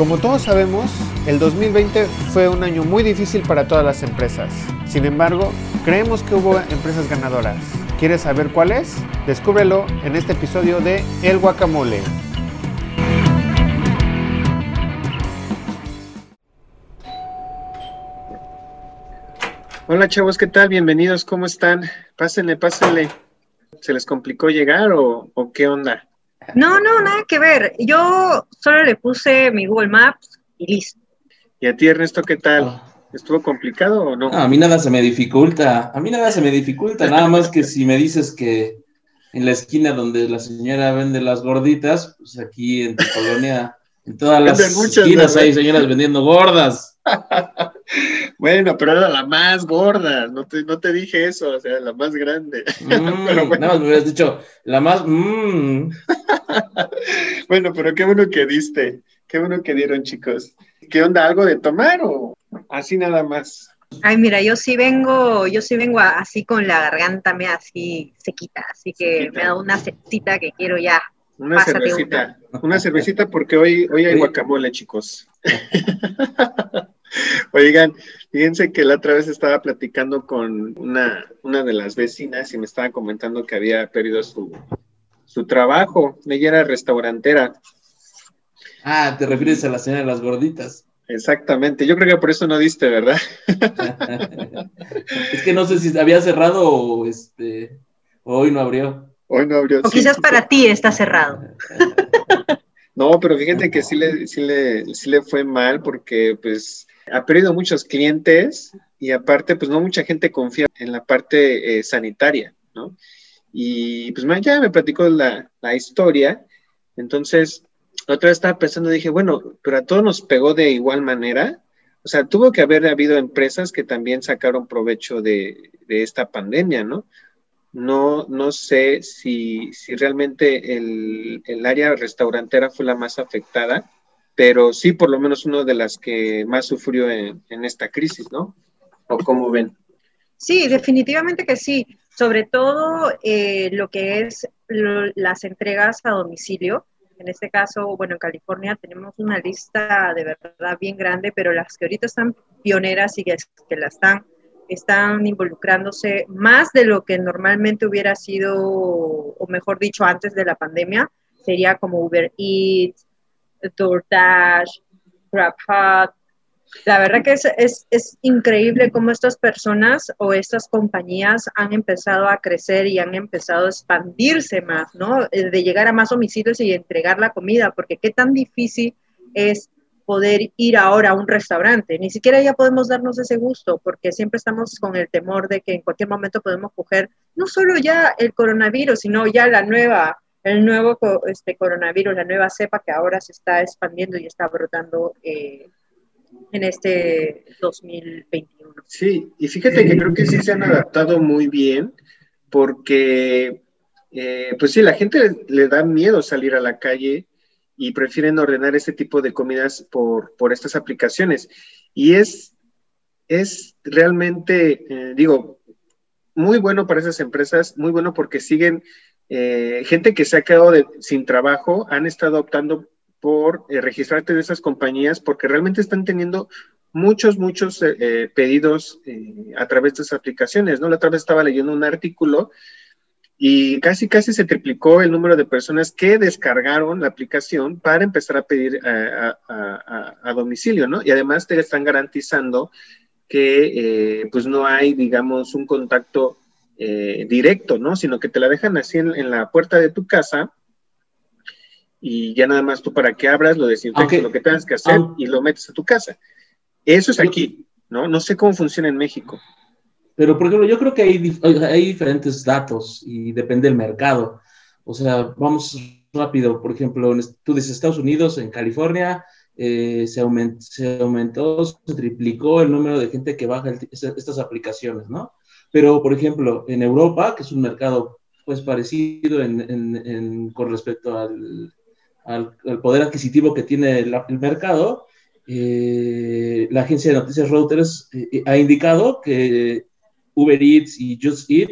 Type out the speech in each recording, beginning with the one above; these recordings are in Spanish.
Como todos sabemos, el 2020 fue un año muy difícil para todas las empresas. Sin embargo, creemos que hubo empresas ganadoras. ¿Quieres saber cuáles? Descúbrelo en este episodio de El Guacamole. Hola chavos, ¿qué tal? Bienvenidos, ¿cómo están? Pásenle, pásenle. ¿Se les complicó llegar o, o qué onda? No, no, nada que ver. Yo solo le puse mi Google Maps y listo. ¿Y a ti, Ernesto, qué tal? ¿Estuvo complicado o no? A mí nada se me dificulta. A mí nada se me dificulta. Nada más que si me dices que en la esquina donde la señora vende las gorditas, pues aquí en tu colonia, en todas las esquinas hay señoras vendiendo gordas. Bueno, pero era la más gorda, no te, no te dije eso, o sea, la más grande. Mm, pero bueno. Nada más me hubieras dicho, la más... Mm. bueno, pero qué bueno que diste, qué bueno que dieron, chicos. ¿Qué onda? ¿Algo de tomar o así nada más? Ay, mira, yo sí vengo, yo sí vengo así con la garganta me así sequita, así que me da una cita que quiero ya. Una cervecita, una. cervecita porque hoy, hoy hay guacamole, chicos. Oigan, fíjense que la otra vez estaba platicando con una, una de las vecinas y me estaba comentando que había perdido su, su trabajo. Ella era restaurantera. Ah, te refieres a la señora de las gorditas. Exactamente, yo creo que por eso no diste, ¿verdad? es que no sé si había cerrado o este hoy no abrió. Hoy no abrió. O quizás para ti está cerrado. no, pero fíjate que sí le, sí le, sí le fue mal porque pues ha perdido muchos clientes y aparte pues no mucha gente confía en la parte eh, sanitaria, ¿no? Y pues ya me platicó la, la historia, entonces otra vez estaba pensando, dije, bueno, pero a todos nos pegó de igual manera. O sea, tuvo que haber habido empresas que también sacaron provecho de, esta pandemia, ¿no? No, no sé si, si realmente el, el, área restaurantera fue la más afectada, pero sí por lo menos una de las que más sufrió en, esta crisis, ¿no? ¿O cómo ven? Sí, definitivamente que sí. Sobre todo eh, lo que es las entregas a domicilio en este caso, bueno, en California tenemos una lista de verdad bien grande, pero las que ahorita están pioneras y que, que la están, están involucrándose más de lo que normalmente hubiera sido, o mejor dicho, antes de la pandemia, sería como Uber Eats, DoorDash, GrabHub, la verdad que es, es, increíble cómo estas personas o estas compañías han empezado a crecer y han empezado a expandirse más, ¿no? Eh, de llegar a más homicidios y entregar la comida, porque qué tan difícil es poder ir ahora a un restaurante. Ni siquiera ya podemos darnos ese gusto, porque siempre estamos con el temor de que en cualquier momento podemos coger no solo ya el coronavirus, sino ya la nueva, el nuevo este, coronavirus, la nueva cepa que ahora se está expandiendo y está brotando. Eh, en este 2021. Sí, y fíjate que creo que sí se han adaptado muy bien porque, eh, pues sí, la gente le, da miedo salir a la calle y prefieren ordenar este tipo de comidas por, por estas aplicaciones. Y es, es realmente, eh, digo, muy bueno para esas empresas, muy bueno porque siguen, eh, gente que se ha quedado sin trabajo, han estado optando por eh, registrarte en esas compañías porque realmente están teniendo muchos, muchos eh, eh, pedidos a través de esas aplicaciones, ¿no? La otra vez estaba leyendo un artículo y casi, casi se triplicó el número de personas que descargaron la aplicación para empezar a pedir a, domicilio, ¿no? Y además te están garantizando que pues no hay, digamos, un contacto directo, ¿no? Sino que te la dejan así en la puerta de tu casa y ya nada más tú para que abras, lo desinfectas, lo que tengas que hacer y lo metes a tu casa. Eso es aquí, ¿no? No sé cómo funciona en México. Pero, por ejemplo, yo creo que hay, hay diferentes datos y depende del mercado. O sea, vamos rápido. Por ejemplo, tú dices Estados Unidos, en California, eh, se, se, aumentó, se triplicó el número de gente que baja estas aplicaciones, ¿no? Pero, por ejemplo, en Europa, que es un mercado pues parecido en, en, con respecto al, al, poder adquisitivo que tiene el, mercado, eh, la agencia de noticias Reuters eh, eh, ha indicado que Uber Eats y Just Eat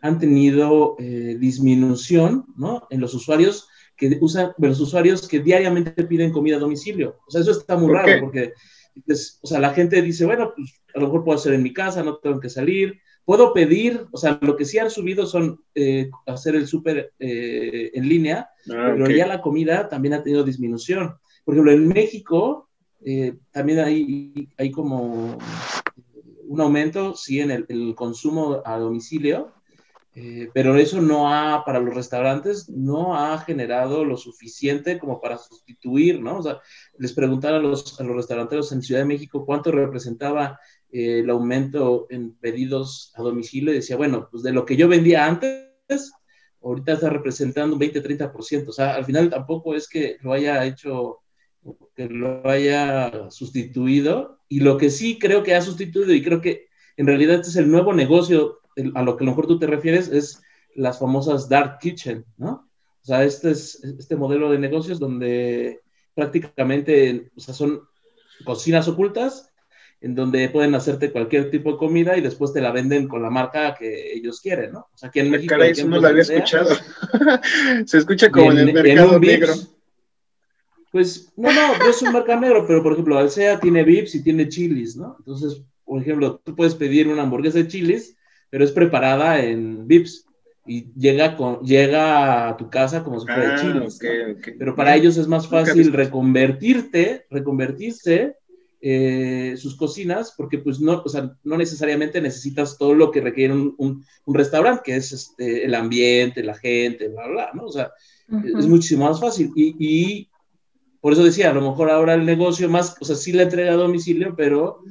han tenido disminución ¿no? en los usuarios que usan, los usuarios que diariamente piden comida a domicilio. O sea, eso está muy raro porque, pues, o sea, la gente dice, bueno, pues a lo mejor puedo hacer en mi casa, no tengo que salir. Puedo pedir, o sea, lo que sí han subido son eh, hacer el súper eh, en línea, ah, pero ya la comida también ha tenido disminución. Por ejemplo, en México eh, también hay, hay como un aumento, sí, en el, consumo a domicilio, eh, pero eso no ha, para los restaurantes, no ha generado lo suficiente como para sustituir, ¿no? O sea, les preguntaron a los, a los restauranteros en Ciudad de México cuánto representaba eh, el aumento en pedidos a domicilio y decía, bueno, pues de lo que yo vendía antes, ahorita está representando un 20-30%. O sea, al final tampoco es que lo haya hecho que lo haya sustituido. Y lo que sí creo que ha sustituido, y creo que en realidad este es el nuevo negocio a lo que a lo mejor tú te refieres, es las famosas dark kitchen, ¿no? O sea, este es este modelo de negocios donde prácticamente, o sea, son cocinas ocultas en donde pueden hacerte cualquier tipo de comida y después te la venden con la marca que ellos quieren, ¿no? O sea, aquí en México... Caray, eso no lo había escuchado. Se escucha como en, el mercado negro. Pues no, no, no es un marca negro, pero por ejemplo, Alsea tiene Vips y tiene chilis, ¿no? Entonces, por ejemplo, tú puedes pedir una hamburguesa de chilis, pero es preparada en Vips y llega, con, llega a tu casa como si fuera de ah, chilis. Pero para ellos es más fácil reconvertirte, reconvertirse eh, sus cocinas, porque pues no, o sea, no necesariamente necesitas todo lo que requiere un, un, restaurante, que es este, el ambiente, la gente, bla, bla, ¿no? O sea, es muchísimo más fácil. Y, y por eso decía, a lo mejor ahora el negocio más, o sea, sí la entrega a domicilio, pero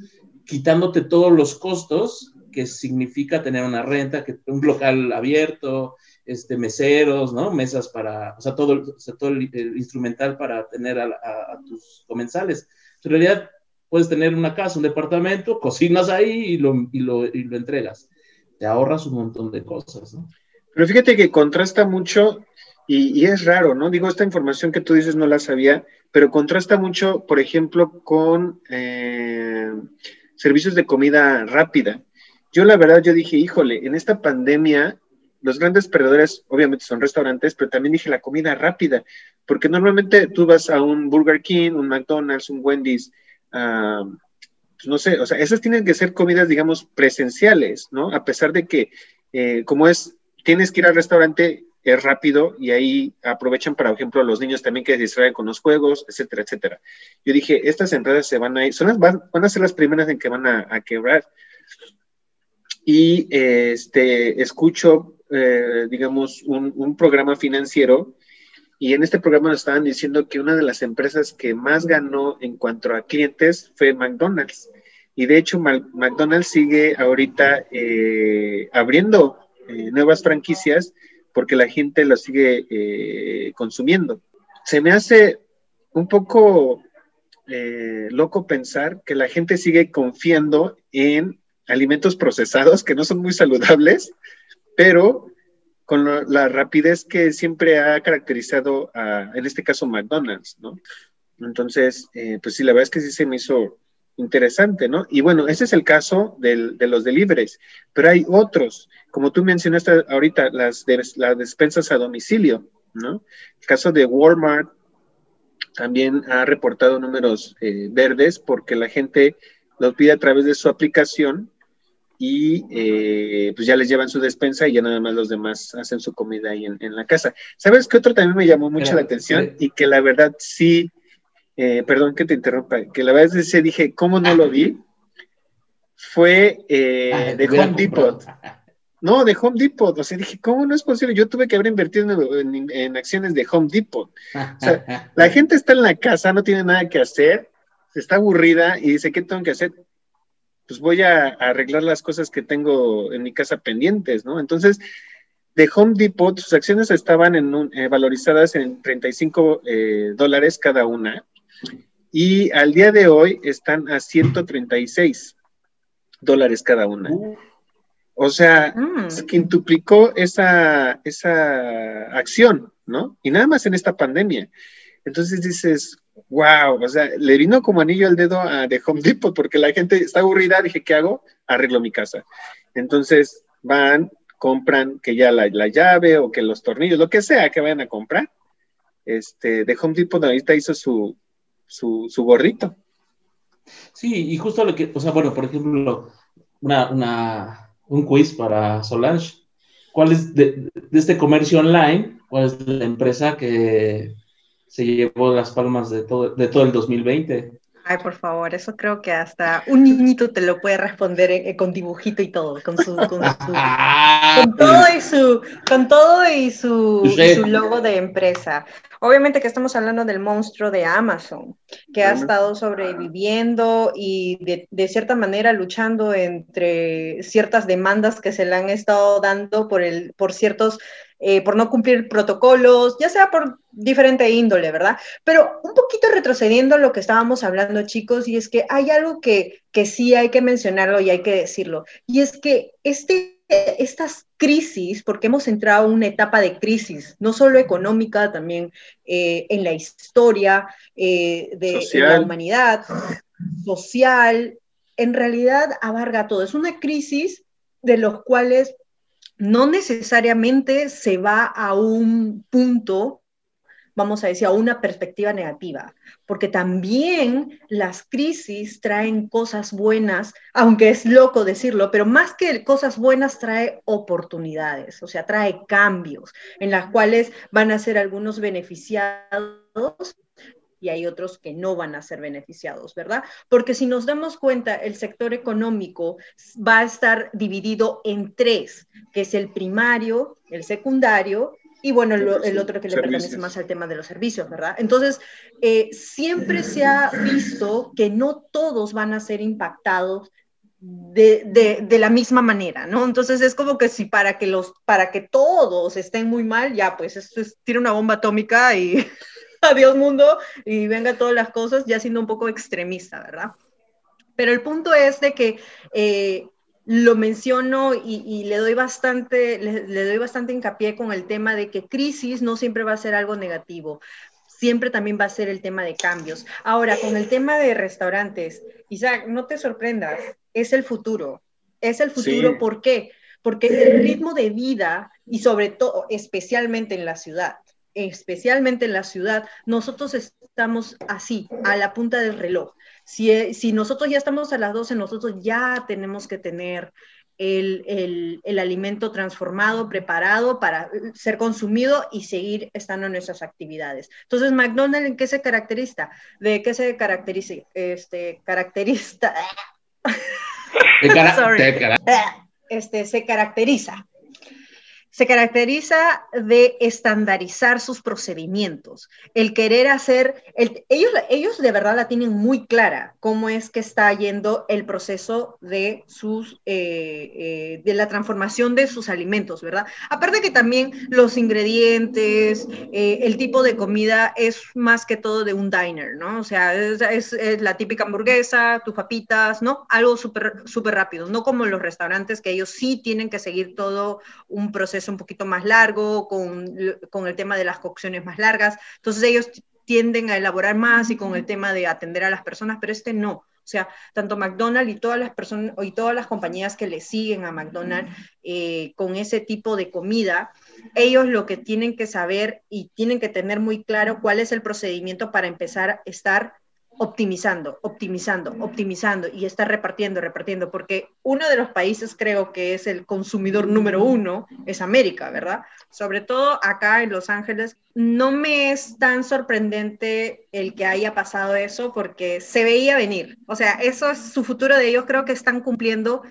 quitándote todos los costos que significa tener una renta, que un local abierto, este, meseros, ¿no? Mesas para, o sea, todo, o sea, todo el, instrumental para tener a, tus comensales. En realidad, puedes tener una casa, un departamento, cocinas ahí y lo, y lo, y lo entregas. Te ahorras un montón de cosas, ¿no? Pero fíjate que contrasta mucho y, es raro, ¿no? Digo, esta información que tú dices no la sabía, pero contrasta mucho, por ejemplo, con eh, servicios de comida rápida. Yo la verdad, yo dije, híjole, en esta pandemia, los grandes perdedores obviamente son restaurantes, pero también dije la comida rápida, porque normalmente tú vas a un Burger King, un McDonald's, un Wendy's, uh, no sé, o sea, esas tienen que ser comidas, digamos, presenciales, ¿no? A pesar de que, eh, como es, tienes que ir al restaurante es rápido y ahí aprovechan, por ejemplo, los niños también que se distraen con los juegos, etcétera, etcétera. Yo dije, estas empresas se van a ir, son las, van, a ser las primeras en que van a, quebrar. Y este, escucho, eh, digamos, un, programa financiero y en este programa nos estaban diciendo que una de las empresas que más ganó en cuanto a clientes fue McDonald's. Y de hecho, McDonald's sigue ahorita eh, abriendo eh, nuevas franquicias porque la gente lo sigue eh, consumiendo. Se me hace un poco loco pensar que la gente sigue confiando en alimentos procesados que no son muy saludables, pero con la rapidez que siempre ha caracterizado, en este caso, McDonald's, ¿no? Entonces, eh, pues sí, la verdad es que sí se me hizo interesante, ¿no? Y bueno, ese es el caso de los deliveries, pero hay otros, como tú mencionaste ahorita, las, las despensas a domicilio, ¿no? El caso de Walmart también ha reportado números eh, verdes porque la gente los pide a través de su aplicación y eh, pues ya les llevan su despensa y ya nada más los demás hacen su comida ahí en, la casa. ¿Sabes qué otro también me llamó mucho la atención y que la verdad sí eh, perdón que te interrumpa, que la verdad que dije, ¿cómo no lo vi? Fue eh, ah, de Home Depot. No, de Home Depot. O sea, dije, ¿cómo no es posible? Yo tuve que haber invertido en, acciones de Home Depot. O sea, la gente está en la casa, no tiene nada que hacer, está aburrida y dice, ¿qué tengo que hacer? Pues voy a, arreglar las cosas que tengo en mi casa pendientes, ¿no? Entonces, de Home Depot, sus acciones estaban en eh, valorizadas en 35 dólares cada una y al día de hoy están a 136 dólares cada una. O sea, mm. quintuplicó esa, esa acción, ¿no? Y nada más en esta pandemia. Entonces dices, wow, o sea, le vino como anillo al dedo a de Home Depot porque la gente está aburrida, dije, ¿qué hago? Arreglo mi casa. Entonces van, compran que ya la, la llave o que los tornillos, lo que sea que vayan a comprar, este, de Home Depot ahorita hizo su, su, su gorrito. Sí, y justo lo que, o sea, bueno, por ejemplo, una, una, un quiz para Solange. ¿Cuál es de, de, este comercio online? ¿Cuál es la empresa que se llevó las palmas de todo, de todo el 2020? Ay, por favor, eso creo que hasta un niñito te lo puede responder eh, con dibujito y todo, con su, con, su, con todo y su, con todo y su, y su, logo de empresa. Obviamente que estamos hablando del monstruo de Amazon, que ha estado sobreviviendo y de, de, cierta manera luchando entre ciertas demandas que se le han estado dando por, el, por ciertos eh, por no cumplir protocolos, ya sea por diferente índole, ¿verdad? Pero un poquito retrocediendo a lo que estábamos hablando, chicos, y es que hay algo que, que sí hay que mencionarlo y hay que decirlo, y es que este, estas crisis, porque hemos entrado en una etapa de crisis, no solo económica, también eh, en la historia eh, de, de la humanidad, social, en realidad abarca todo. Es una crisis de los cuales no necesariamente se va a un punto, vamos a decir, a una perspectiva negativa, porque también las crisis traen cosas buenas, aunque es loco decirlo, pero más que cosas buenas trae oportunidades, o sea, trae cambios en las cuales van a ser algunos beneficiados y hay otros que no van a ser beneficiados, ¿verdad? Porque si nos damos cuenta, el sector económico va a estar dividido en tres, que es el primario, el secundario y bueno, el, el otro que le pertenece más al tema de los servicios, ¿verdad? Entonces, eh, siempre se ha visto que no todos van a ser impactados de, de, de, la misma manera, ¿no? Entonces es como que si para que los, para que todos estén muy mal, ya pues esto es, tiene una bomba atómica y adiós mundo y venga todas las cosas, ya siendo un poco extremista, ¿verdad? Pero el punto es de que eh, lo menciono y, y, le, doy bastante, le, le, doy bastante hincapié con el tema de que crisis no siempre va a ser algo negativo, siempre también va a ser el tema de cambios. Ahora, con el tema de restaurantes, Isaac, no te sorprendas, es el futuro. Es el futuro, sí. ¿por qué? Porque el ritmo de vida y sobre todo, especialmente en la ciudad, especialmente en la ciudad, nosotros estamos así, a la punta del reloj. Si, si nosotros ya estamos a las 12, nosotros ya tenemos que tener el, el, el, alimento transformado, preparado para ser consumido y seguir estando en nuestras actividades. Entonces, McDonald's, ¿en qué se caracteriza? ¿De qué se caracteriza? Este, caracteriza... este, se caracteriza se caracteriza de estandarizar sus procedimientos, el querer hacer, el, ellos, ellos de verdad la tienen muy clara cómo es que está yendo el proceso de, sus, eh, eh, de la transformación de sus alimentos, ¿verdad? Aparte que también los ingredientes, eh, el tipo de comida es más que todo de un diner, ¿no? O sea, es, la típica hamburguesa, tus papitas, ¿no? Algo súper super rápido, no como los restaurantes que ellos sí tienen que seguir todo un proceso un poquito más largo, con, con el tema de las cocciones más largas. Entonces ellos tienden a elaborar más y con el tema de atender a las personas, pero este no. O sea, tanto McDonald's y todas las personas y todas las compañías que le siguen a McDonald's eh, con ese tipo de comida, ellos lo que tienen que saber y tienen que tener muy claro cuál es el procedimiento para empezar a estar optimizando, optimizando, optimizando y está repartiendo, repartiendo, porque uno de los países creo que es el consumidor número uno es América, ¿verdad? Sobre todo acá en Los Ángeles, no me es tan sorprendente el que haya pasado eso porque se veía venir, o sea, eso es su futuro de ellos, creo que están cumpliendo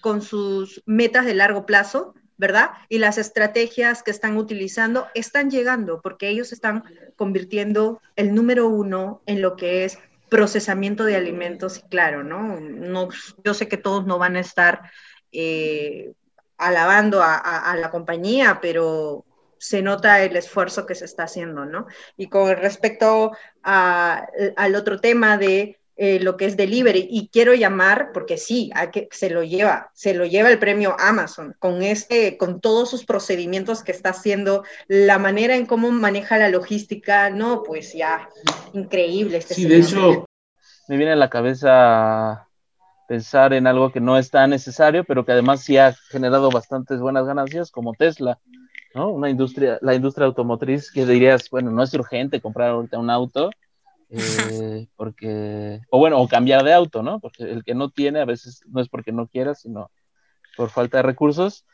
con sus metas de largo plazo, ¿verdad? Y las estrategias que están utilizando están llegando porque ellos están convirtiendo el número uno en lo que es procesamiento de alimentos, y claro, ¿no? no yo sé que todos no van a estar eh, alabando a, a, a, la compañía, pero se nota el esfuerzo que se está haciendo, ¿no? Y con respecto a, al otro tema de eh, lo que es delivery y quiero llamar porque sí, hay que, se lo lleva, se lo lleva el premio Amazon con este, con todos sus procedimientos que está haciendo, la manera en cómo maneja la logística, no, pues ya, increíble. Este sí, de hecho, me viene a la cabeza pensar en algo que no es tan necesario, pero que además sí ha generado bastantes buenas ganancias, como Tesla, ¿no? Una industria, la industria automotriz que dirías, bueno, no es urgente comprar ahorita un auto, eh, porque, o bueno, o cambiar de auto, ¿no? Porque el que no tiene a veces no es porque no quiera, sino por falta de recursos.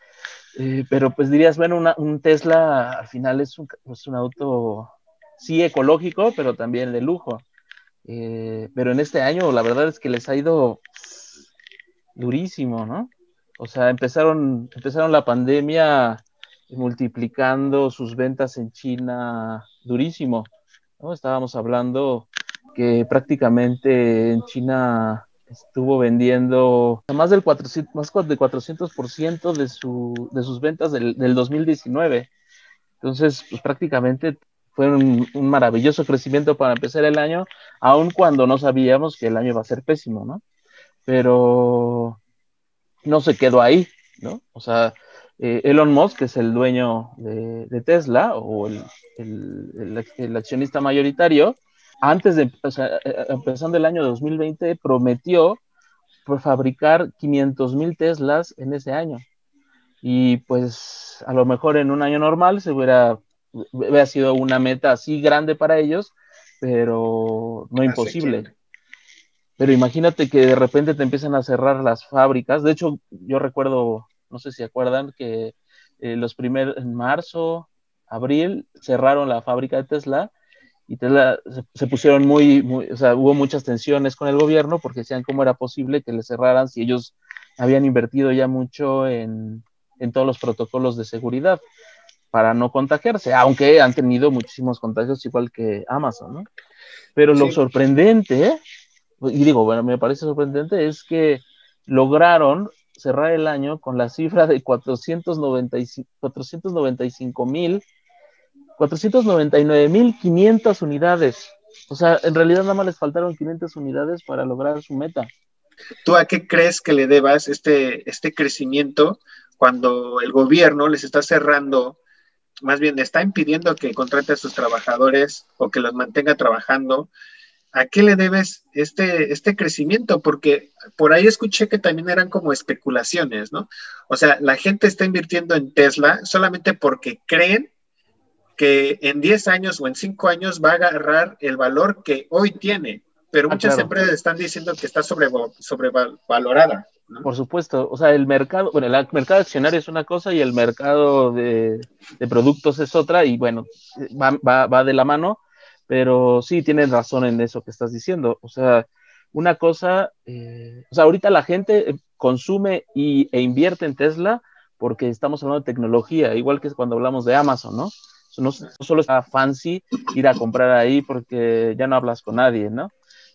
Eh, pero pues dirías, bueno, un Tesla al final es un, es un, auto, sí ecológico, pero también de lujo. Eh, pero en este año la verdad es que les ha ido durísimo, ¿no? O sea, empezaron, empezaron la pandemia multiplicando sus ventas en China durísimo. ¿no? Estábamos hablando que prácticamente en China estuvo vendiendo más del 400, más de 400% de, su, de sus ventas del, del 2019. Entonces, pues prácticamente fue un, un, maravilloso crecimiento para empezar el año, aun cuando no sabíamos que el año iba a ser pésimo, ¿no? Pero no se quedó ahí, ¿no? O sea, eh, Elon Musk, que es el dueño de, Tesla o el, el, el, accionista mayoritario, antes de, o sea, eh, eh, empezando el año 2020, prometió por fabricar 500 mil Teslas en ese año. Y pues a lo mejor en un año normal se hubiera, hubiera sido una meta así grande para ellos, pero no imposible. Pero imagínate que de repente te empiezan a cerrar las fábricas. De hecho, yo recuerdo, no sé si acuerdan, que eh, los primeros, en marzo, abril, cerraron la fábrica de Tesla y Tesla se, se, pusieron muy, muy, o sea, hubo muchas tensiones con el gobierno porque decían cómo era posible que le cerraran si ellos habían invertido ya mucho en, en todos los protocolos de seguridad para no contagiarse, aunque han tenido muchísimos contagios igual que Amazon, ¿no? Pero sí. lo sorprendente y digo, bueno, me parece sorprendente, es que lograron cerrar el año con la cifra de 495 mil, 499 mil 500 unidades. O sea, en realidad nada más les faltaron 500 unidades para lograr su meta. ¿Tú a qué crees que le debas este, este crecimiento cuando el gobierno les está cerrando, más bien está impidiendo que contrate a sus trabajadores o que los mantenga trabajando? ¿a qué le debes este, este crecimiento? Porque por ahí escuché que también eran como especulaciones, ¿no? O sea, la gente está invirtiendo en Tesla solamente porque creen que en 10 años o en 5 años va a agarrar el valor que hoy tiene, pero ah, muchas claro. empresas están diciendo que está sobre, sobrevalorada. ¿no? Por supuesto, o sea, el mercado, bueno, el mercado accionario es una cosa y el mercado de, de productos es otra, y bueno, va, va, va de la mano pero sí tienes razón en eso que estás diciendo. O sea, una cosa, eh, o sea, ahorita la gente consume y, e invierte en Tesla porque estamos hablando de tecnología, igual que cuando hablamos de Amazon, ¿no? No, solo está fancy ir a comprar ahí porque ya no hablas con nadie, ¿no?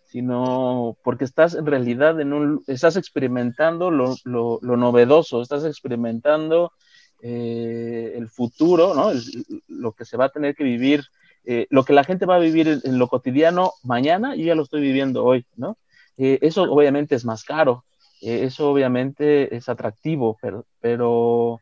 Sino porque estás en realidad en un, estás experimentando lo, lo, lo novedoso, estás experimentando eh, el futuro, ¿no? Lo que se va a tener que vivir eh, lo que la gente va a vivir en, lo cotidiano mañana, yo ya lo estoy viviendo hoy, ¿no? Eh, eso obviamente es más caro, eso obviamente es atractivo, pero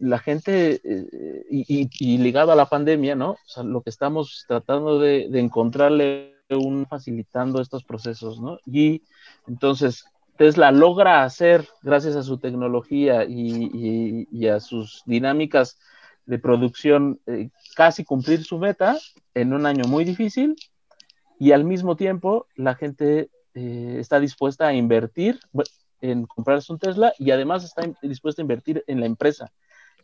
la gente, eh, y, y, ligado a la pandemia, ¿no? O sea, lo que estamos tratando de, encontrarle un facilitando estos procesos, ¿no? Y entonces Tesla logra hacer, gracias a su tecnología y, a sus dinámicas de producción, eh, casi cumplir su meta en un año muy difícil y al mismo tiempo la gente eh, está dispuesta a invertir en comprarse un Tesla y además está dispuesta a invertir en la empresa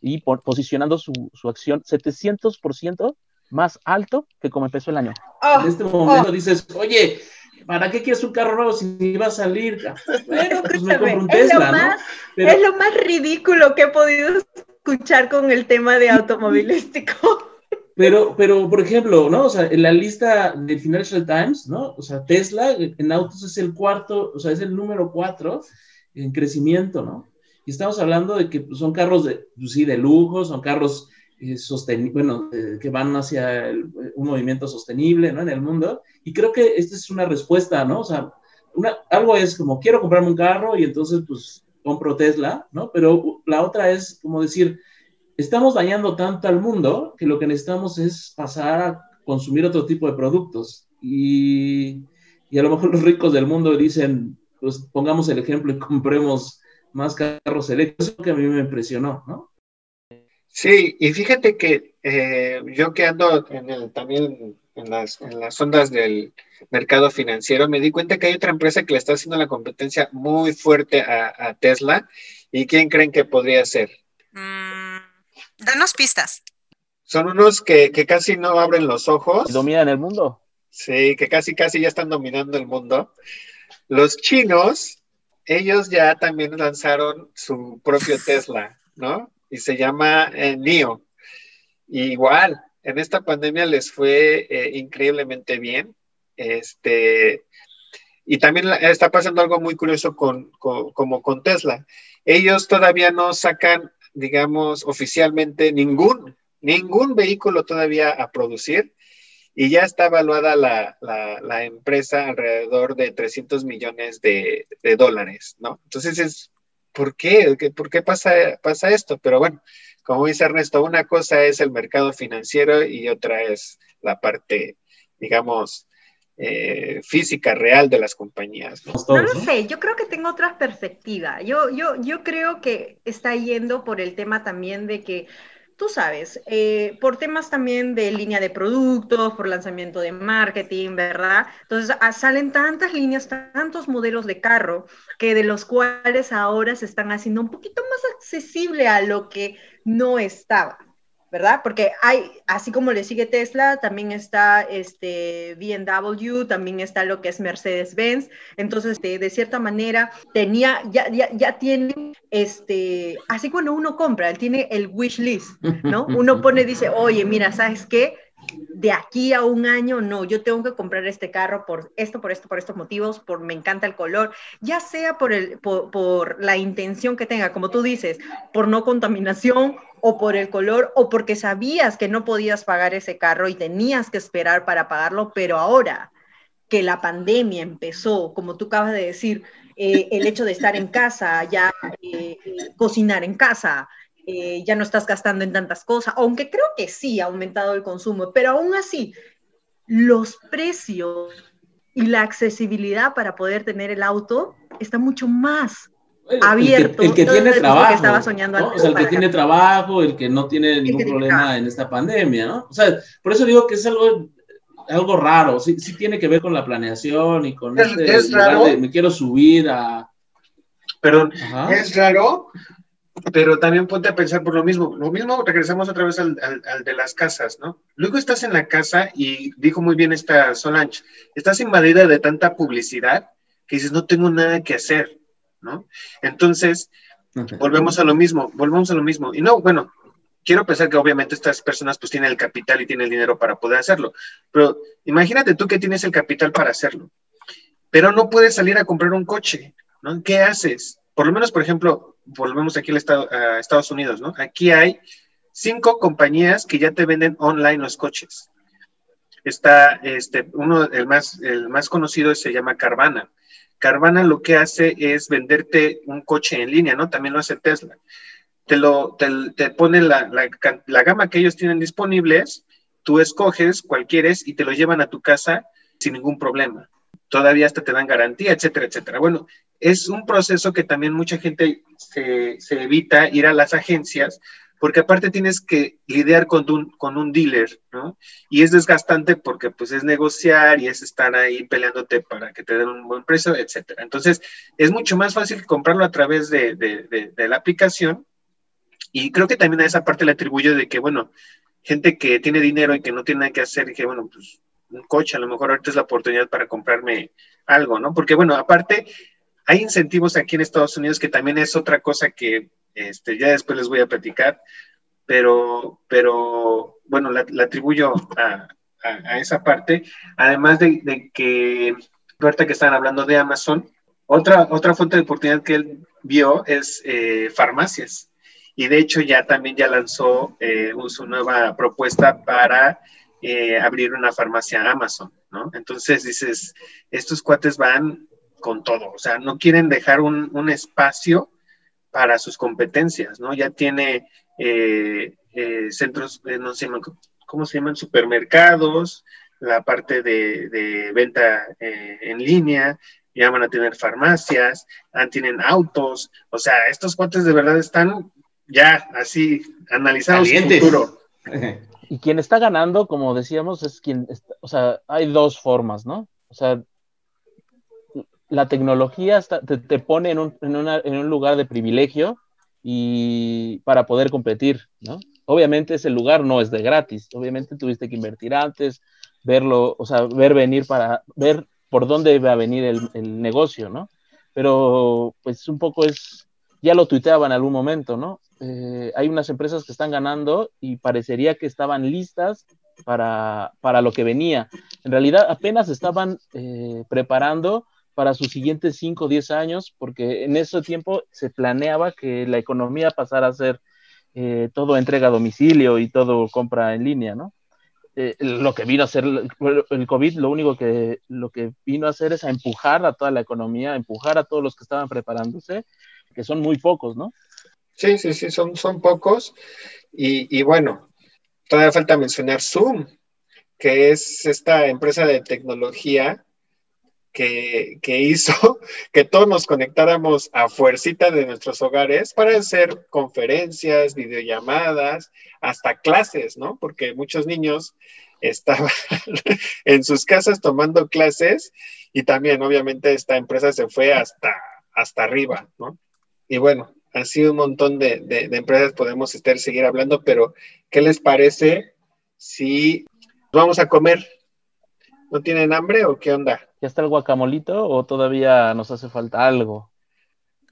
y por, posicionando su, su, acción 700% más alto que como empezó el año. Oh, en este momento oh. dices, oye, ¿para qué quieres un carro nuevo si va a salir? Bueno, pues me compro un Tesla, es más, ¿no? Pero... Es lo más ridículo que he podido escuchar con el tema de automovilístico. Pero, pero, por ejemplo, ¿no? O sea, en la lista de Financial Times, ¿no? O sea, Tesla en autos es el cuarto, o sea, es el número cuatro en crecimiento, ¿no? Y estamos hablando de que son carros de, pues sí, de lujo, son carros eh, sostenibles, bueno, eh, que van hacia el, un movimiento sostenible, ¿no? En el mundo. Y creo que esta es una respuesta, ¿no? O sea, una, algo es como, quiero comprarme un carro y entonces, pues, compro Tesla, ¿no? Pero la otra es como decir, estamos dañando tanto al mundo que lo que necesitamos es pasar a consumir otro tipo de productos. Y, y a lo mejor los ricos del mundo dicen, pues pongamos el ejemplo y compremos más carros eléctricos, que a mí me impresionó, ¿no? Sí, y fíjate que eh, yo que ando en el, también en las, en las ondas del mercado financiero, me di cuenta que hay otra empresa que le está haciendo la competencia muy fuerte a, Tesla. ¿Y quién creen que podría ser? Mm, danos pistas. Son unos que, que, casi no abren los ojos. Dominan el mundo. Sí, que casi, casi ya están dominando el mundo. Los chinos, ellos ya también lanzaron su propio Tesla, ¿no? Y se llama eh, NIO. igual, en esta pandemia les fue eh, increíblemente bien. Este, y también está pasando algo muy curioso con, como con Tesla. Ellos todavía no sacan, digamos, oficialmente ningún, ningún vehículo todavía a producir y ya está evaluada la, la, empresa alrededor de 300 millones de, dólares, ¿no? Entonces es, ¿por qué? ¿Por qué pasa, pasa esto? Pero bueno, como dice Ernesto, una cosa es el mercado financiero y otra es la parte, digamos, eh, física real de las compañías. ¿no? no lo sé, yo creo que tengo otra perspectiva. Yo, yo, yo creo que está yendo por el tema también de que tú sabes, eh, por temas también de línea de productos, por lanzamiento de marketing, ¿verdad? Entonces ah, salen tantas líneas, tantos modelos de carro, que de los cuales ahora se están haciendo un poquito más accesible a lo que no estaba. ¿Verdad? Porque hay, así como le sigue Tesla, también está este BMW, también está lo que es Mercedes-Benz. Entonces, de, de, cierta manera, tenía, ya, ya, ya tiene, este, así cuando uno compra, él tiene el wish list, ¿no? Uno pone, dice, oye, mira, ¿sabes qué? de aquí a un año, no, yo tengo que comprar este carro por esto, por esto, por estos motivos, por me encanta el color, ya sea por, el, por, la intención que tenga, como tú dices, por no contaminación o por el color o porque sabías que no podías pagar ese carro y tenías que esperar para pagarlo, pero ahora que la pandemia empezó, como tú acabas de decir, eh, el hecho de estar en casa, ya eh, eh, cocinar en casa, eh, ya no estás gastando en tantas cosas, aunque creo que sí ha aumentado el consumo, pero aún así, los precios y la accesibilidad para poder tener el auto está mucho más abierto. El que, tiene trabajo. estaba soñando O sea, el que tiene trabajo, el que no tiene ningún problema en esta pandemia, ¿no? O sea, por eso digo que es algo algo raro, sí, sí tiene que ver con la planeación y con es, este es raro. me quiero subir a... Perdón, es raro pero también ponte a pensar por lo mismo. Lo mismo, regresamos otra vez al, de las casas, ¿no? Luego estás en la casa y dijo muy bien esta Solange, estás invadida de tanta publicidad que dices, no tengo nada que hacer, ¿no? Entonces, volvemos a lo mismo, volvemos a lo mismo. Y no, bueno, quiero pensar que obviamente estas personas pues tienen el capital y tienen el dinero para poder hacerlo, pero imagínate tú que tienes el capital para hacerlo, pero no puedes salir a comprar un coche, ¿no? ¿Qué haces? Por lo menos, por ejemplo, volvemos aquí al estado, a Estados Unidos, ¿no? Aquí hay cinco compañías que ya te venden online los coches. Está, este, uno, el más, el más conocido se llama Carvana. Carvana lo que hace es venderte un coche en línea, ¿no? También lo hace Tesla. Te, lo, te, te pone la, la, la gama que ellos tienen disponibles, tú escoges cuál quieres y te lo llevan a tu casa sin ningún problema todavía hasta te dan garantía, etcétera, etcétera. Bueno, es un proceso que también mucha gente se, evita ir a las agencias porque aparte tienes que lidiar con un, con un dealer, ¿no? Y es desgastante porque pues es negociar y es estar ahí peleándote para que te den un buen precio, etcétera. Entonces, es mucho más fácil comprarlo a través de, de la aplicación y creo que también a esa parte le atribuyo de que, bueno, gente que tiene dinero y que no tiene nada que hacer, y que bueno, pues un coche, a lo mejor ahorita es la oportunidad para comprarme algo, ¿no? Porque bueno, aparte, hay incentivos aquí en Estados Unidos que también es otra cosa que este, ya después les voy a platicar, pero, pero bueno, la, atribuyo a, esa parte, además de, que, ahorita que están hablando de Amazon, otra, otra fuente de oportunidad que él vio es eh, farmacias. Y de hecho ya también ya lanzó eh, su nueva propuesta para eh, abrir una farmacia Amazon, ¿no? Entonces dices, estos cuates van con todo, o sea, no quieren dejar un, espacio para sus competencias, ¿no? Ya tiene eh, eh, centros, no sé, ¿cómo se llaman? Supermercados, la parte de, venta en línea, ya van a tener farmacias, tienen autos, o sea, estos cuates de verdad están ya así analizamos el futuro. Y quien está ganando, como decíamos, es quien, o sea, hay dos formas, ¿no? O sea, la tecnología te, pone en un, lugar de privilegio y para poder competir. Obviamente ese lugar no es de gratis, obviamente tuviste que invertir antes, verlo, o sea, ver venir para ver por dónde va a venir el, negocio, ¿no? Pero pues un poco es, ya lo tuiteaba en algún momento, ¿no? Eh, hay unas empresas que están ganando y parecería que estaban listas para, para lo que venía. En realidad apenas estaban eh, preparando para sus siguientes 5 o 10 años, porque en ese tiempo se planeaba que la economía pasara a ser eh, todo entrega a domicilio y todo compra en línea, ¿no? lo que vino a hacer el COVID, lo único que, lo que vino a hacer es a empujar a toda la economía, empujar a todos los que estaban preparándose, que son muy pocos, ¿no? Sí, sí, sí, son, son pocos. Y, bueno, todavía falta mencionar Zoom, que es esta empresa de tecnología que, hizo que todos nos conectáramos a fuercita de nuestros hogares para hacer conferencias, videollamadas, hasta clases, ¿no? Porque muchos niños estaban en sus casas tomando clases y también obviamente esta empresa se fue hasta, hasta arriba, ¿no? Y bueno, así un montón de, empresas podemos estar seguir hablando, pero ¿qué les parece si vamos a comer? ¿No tienen hambre o qué onda? ¿Ya está el guacamolito o todavía nos hace falta algo?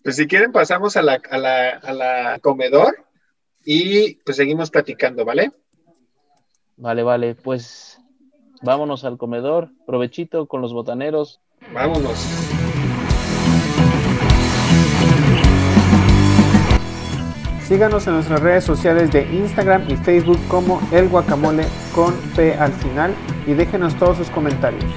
Pues si quieren pasamos a la, a la, a la comedor y pues seguimos platicando, ¿vale? Vale, vale, pues vámonos al comedor, provechito con los botaneros. Vámonos. Síganos en nuestras redes sociales de Instagram y Facebook como El Guacamole con P al final y déjenos todos sus comentarios.